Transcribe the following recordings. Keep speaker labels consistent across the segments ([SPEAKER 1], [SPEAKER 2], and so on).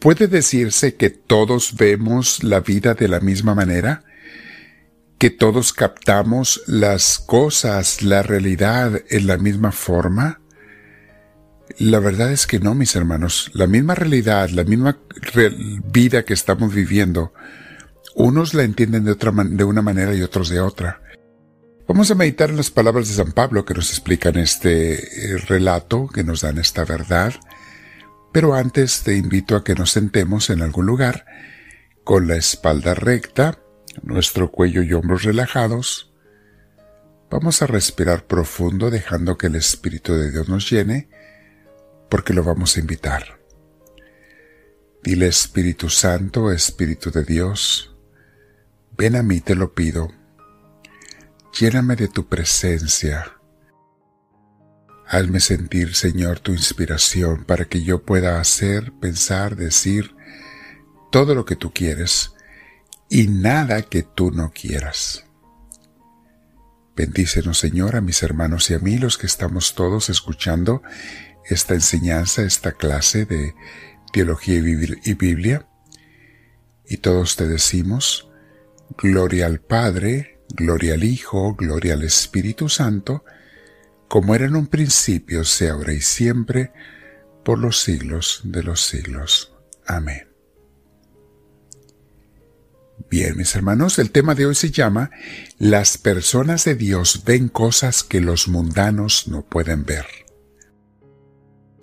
[SPEAKER 1] ¿Puede decirse que todos vemos la vida de la misma manera? ¿Que todos captamos las cosas, la realidad en la misma forma? La verdad es que no, mis hermanos. La misma realidad, la misma vida que estamos viviendo, unos la entienden de, de una manera y otros de otra. Vamos a meditar en las palabras de San Pablo que nos explican este eh, relato, que nos dan esta verdad pero antes te invito a que nos sentemos en algún lugar, con la espalda recta, nuestro cuello y hombros relajados. Vamos a respirar profundo dejando que el Espíritu de Dios nos llene, porque lo vamos a invitar. Dile Espíritu Santo, Espíritu de Dios, ven a mí te lo pido, lléname de tu presencia Hazme sentir, Señor, tu inspiración para que yo pueda hacer, pensar, decir todo lo que tú quieres y nada que tú no quieras. Bendícenos, Señor, a mis hermanos y a mí, los que estamos todos escuchando esta enseñanza, esta clase de teología y Biblia. Y todos te decimos, gloria al Padre, gloria al Hijo, gloria al Espíritu Santo, como era en un principio, sea ahora y siempre, por los siglos de los siglos. Amén. Bien, mis hermanos, el tema de hoy se llama Las personas de Dios ven cosas que los mundanos no pueden ver.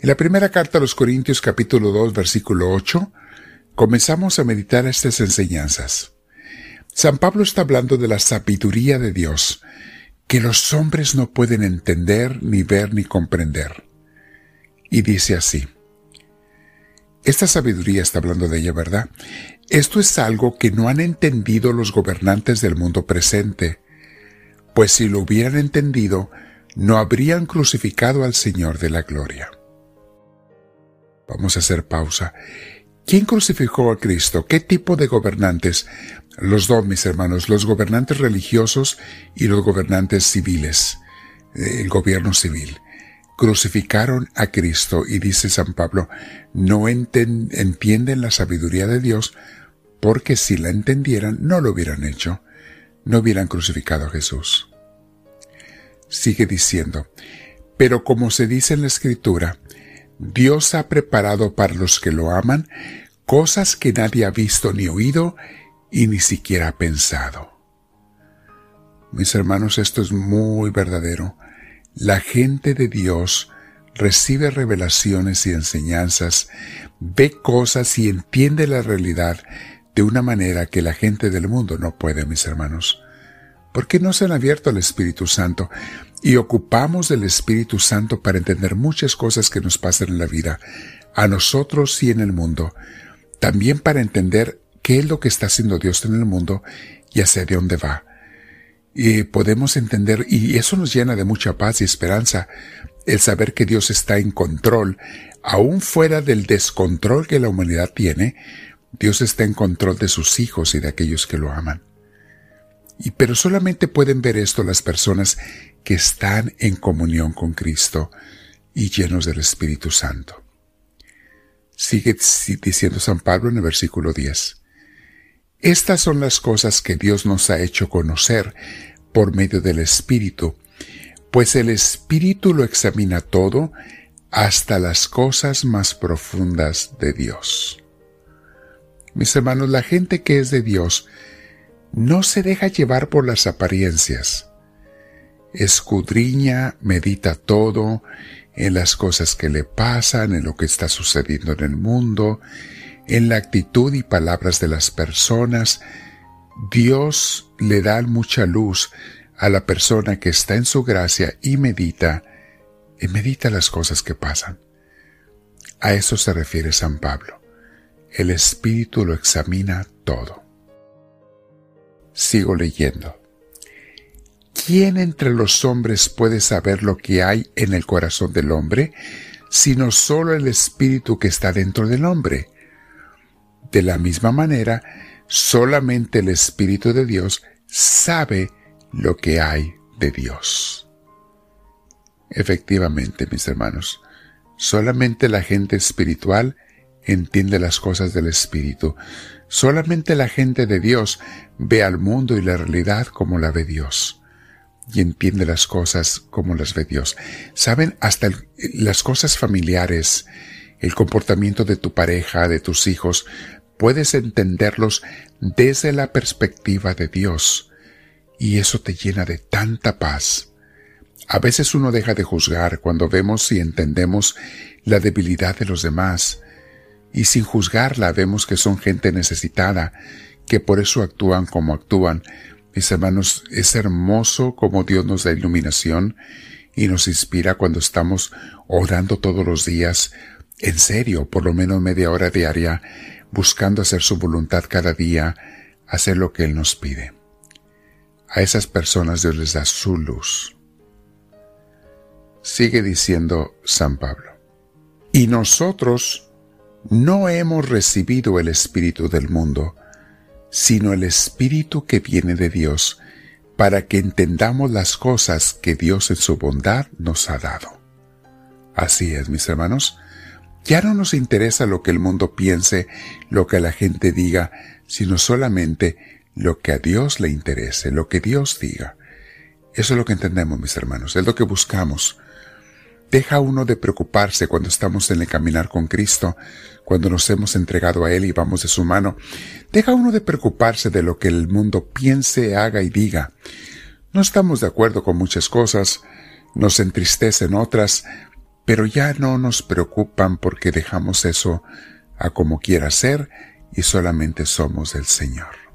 [SPEAKER 1] En la primera carta a los Corintios capítulo 2 versículo 8, comenzamos a meditar estas enseñanzas. San Pablo está hablando de la sabiduría de Dios, que los hombres no pueden entender, ni ver, ni comprender. Y dice así, esta sabiduría está hablando de ella, ¿verdad? Esto es algo que no han entendido los gobernantes del mundo presente, pues si lo hubieran entendido, no habrían crucificado al Señor de la gloria. Vamos a hacer pausa. ¿Quién crucificó a Cristo? ¿Qué tipo de gobernantes? Los dos, mis hermanos, los gobernantes religiosos y los gobernantes civiles, eh, el gobierno civil, crucificaron a Cristo y dice San Pablo, no entienden la sabiduría de Dios porque si la entendieran no lo hubieran hecho, no hubieran crucificado a Jesús. Sigue diciendo, pero como se dice en la Escritura, Dios ha preparado para los que lo aman cosas que nadie ha visto ni oído y ni siquiera ha pensado. Mis hermanos, esto es muy verdadero. La gente de Dios recibe revelaciones y enseñanzas, ve cosas y entiende la realidad de una manera que la gente del mundo no puede, mis hermanos. Porque no se han abierto al Espíritu Santo y ocupamos del Espíritu Santo para entender muchas cosas que nos pasan en la vida, a nosotros y en el mundo, también para entender qué es lo que está haciendo Dios en el mundo y hacia dónde va. Y podemos entender, y eso nos llena de mucha paz y esperanza, el saber que Dios está en control, aún fuera del descontrol que la humanidad tiene, Dios está en control de sus hijos y de aquellos que lo aman. Y pero solamente pueden ver esto las personas que están en comunión con Cristo y llenos del Espíritu Santo. Sigue diciendo San Pablo en el versículo 10. Estas son las cosas que Dios nos ha hecho conocer por medio del Espíritu, pues el Espíritu lo examina todo hasta las cosas más profundas de Dios. Mis hermanos, la gente que es de Dios no se deja llevar por las apariencias. Escudriña, medita todo en las cosas que le pasan, en lo que está sucediendo en el mundo, en la actitud y palabras de las personas, Dios le da mucha luz a la persona que está en su gracia y medita, y medita las cosas que pasan. A eso se refiere San Pablo. El Espíritu lo examina todo. Sigo leyendo. ¿Quién entre los hombres puede saber lo que hay en el corazón del hombre, sino solo el Espíritu que está dentro del hombre? De la misma manera, solamente el Espíritu de Dios sabe lo que hay de Dios. Efectivamente, mis hermanos, solamente la gente espiritual entiende las cosas del Espíritu. Solamente la gente de Dios ve al mundo y la realidad como la ve Dios. Y entiende las cosas como las ve Dios. Saben, hasta las cosas familiares, el comportamiento de tu pareja, de tus hijos, puedes entenderlos desde la perspectiva de Dios. Y eso te llena de tanta paz. A veces uno deja de juzgar cuando vemos y entendemos la debilidad de los demás, y sin juzgarla vemos que son gente necesitada, que por eso actúan como actúan. Mis hermanos, es hermoso como Dios nos da iluminación y nos inspira cuando estamos orando todos los días, en serio, por lo menos media hora diaria, buscando hacer su voluntad cada día, hacer lo que Él nos pide. A esas personas Dios les da su luz. Sigue diciendo San Pablo. Y nosotros no hemos recibido el Espíritu del mundo, sino el Espíritu que viene de Dios, para que entendamos las cosas que Dios en su bondad nos ha dado. Así es, mis hermanos, ya no nos interesa lo que el mundo piense, lo que la gente diga, sino solamente lo que a Dios le interese, lo que Dios diga. Eso es lo que entendemos, mis hermanos, es lo que buscamos. Deja uno de preocuparse cuando estamos en el caminar con Cristo, cuando nos hemos entregado a Él y vamos de su mano. Deja uno de preocuparse de lo que el mundo piense, haga y diga. No estamos de acuerdo con muchas cosas, nos entristecen otras, pero ya no nos preocupan porque dejamos eso a como quiera ser y solamente somos del Señor.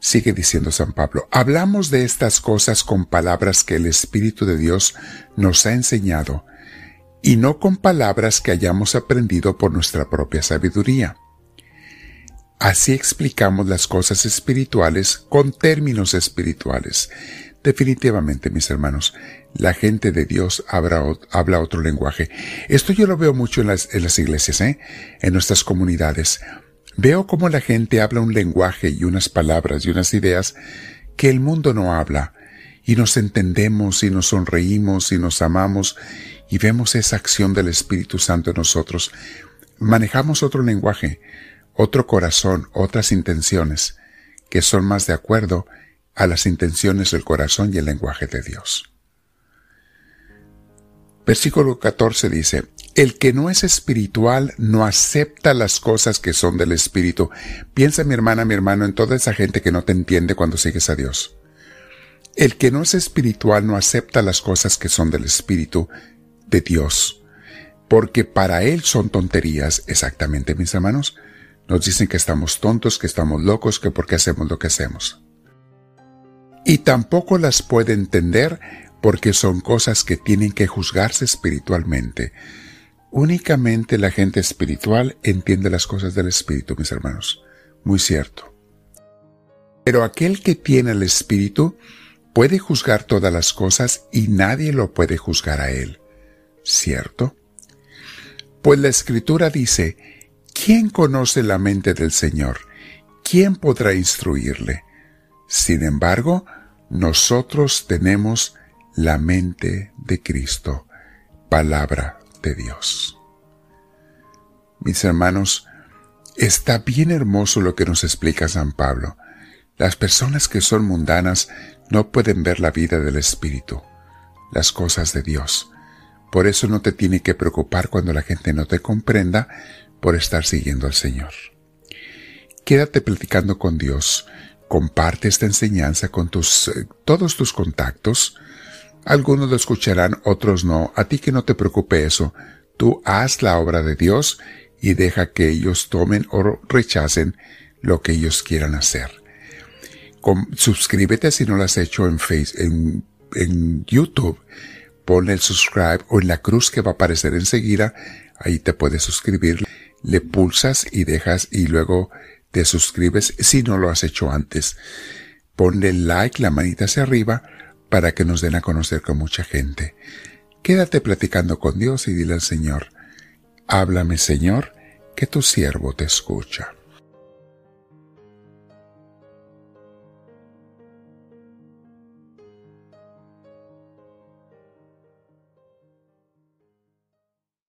[SPEAKER 1] Sigue diciendo San Pablo, hablamos de estas cosas con palabras que el Espíritu de Dios nos ha enseñado y no con palabras que hayamos aprendido por nuestra propia sabiduría. Así explicamos las cosas espirituales con términos espirituales. Definitivamente, mis hermanos, la gente de Dios habla, otro lenguaje. Esto yo lo veo mucho en las, iglesias, ¿eh? en nuestras comunidades. Veo cómo la gente habla un lenguaje y unas palabras y unas ideas que el mundo no habla, y nos entendemos y nos sonreímos y nos amamos y vemos esa acción del Espíritu Santo en nosotros. Manejamos otro lenguaje, otro corazón, otras intenciones, que son más de acuerdo a las intenciones del corazón y el lenguaje de Dios. Versículo 14 dice, el que no es espiritual no acepta las cosas que son del espíritu. Piensa mi hermana, mi hermano, en toda esa gente que no te entiende cuando sigues a Dios. El que no es espiritual no acepta las cosas que son del espíritu de Dios, porque para él son tonterías, exactamente mis hermanos. Nos dicen que estamos tontos, que estamos locos, que por qué hacemos lo que hacemos. Y tampoco las puede entender porque son cosas que tienen que juzgarse espiritualmente. Únicamente la gente espiritual entiende las cosas del Espíritu, mis hermanos. Muy cierto. Pero aquel que tiene el Espíritu puede juzgar todas las cosas y nadie lo puede juzgar a él. ¿Cierto? Pues la Escritura dice, ¿quién conoce la mente del Señor? ¿Quién podrá instruirle? Sin embargo, nosotros tenemos la mente de Cristo, palabra de Dios. Mis hermanos, está bien hermoso lo que nos explica San Pablo. Las personas que son mundanas no pueden ver la vida del Espíritu, las cosas de Dios. Por eso no te tiene que preocupar cuando la gente no te comprenda por estar siguiendo al Señor. Quédate platicando con Dios, comparte esta enseñanza con tus, eh, todos tus contactos, algunos lo escucharán, otros no. A ti que no te preocupe eso. Tú haz la obra de Dios y deja que ellos tomen o rechacen lo que ellos quieran hacer. suscríbete si no lo has hecho en, Facebook, en, YouTube. Pon el subscribe o en la cruz que va a aparecer enseguida. Ahí te puedes suscribir. Le pulsas y dejas y luego te suscribes si no lo has hecho antes. Ponle like, la manita hacia arriba para que nos den a conocer con mucha gente. Quédate platicando con Dios y dile al Señor, háblame Señor, que tu siervo te escucha.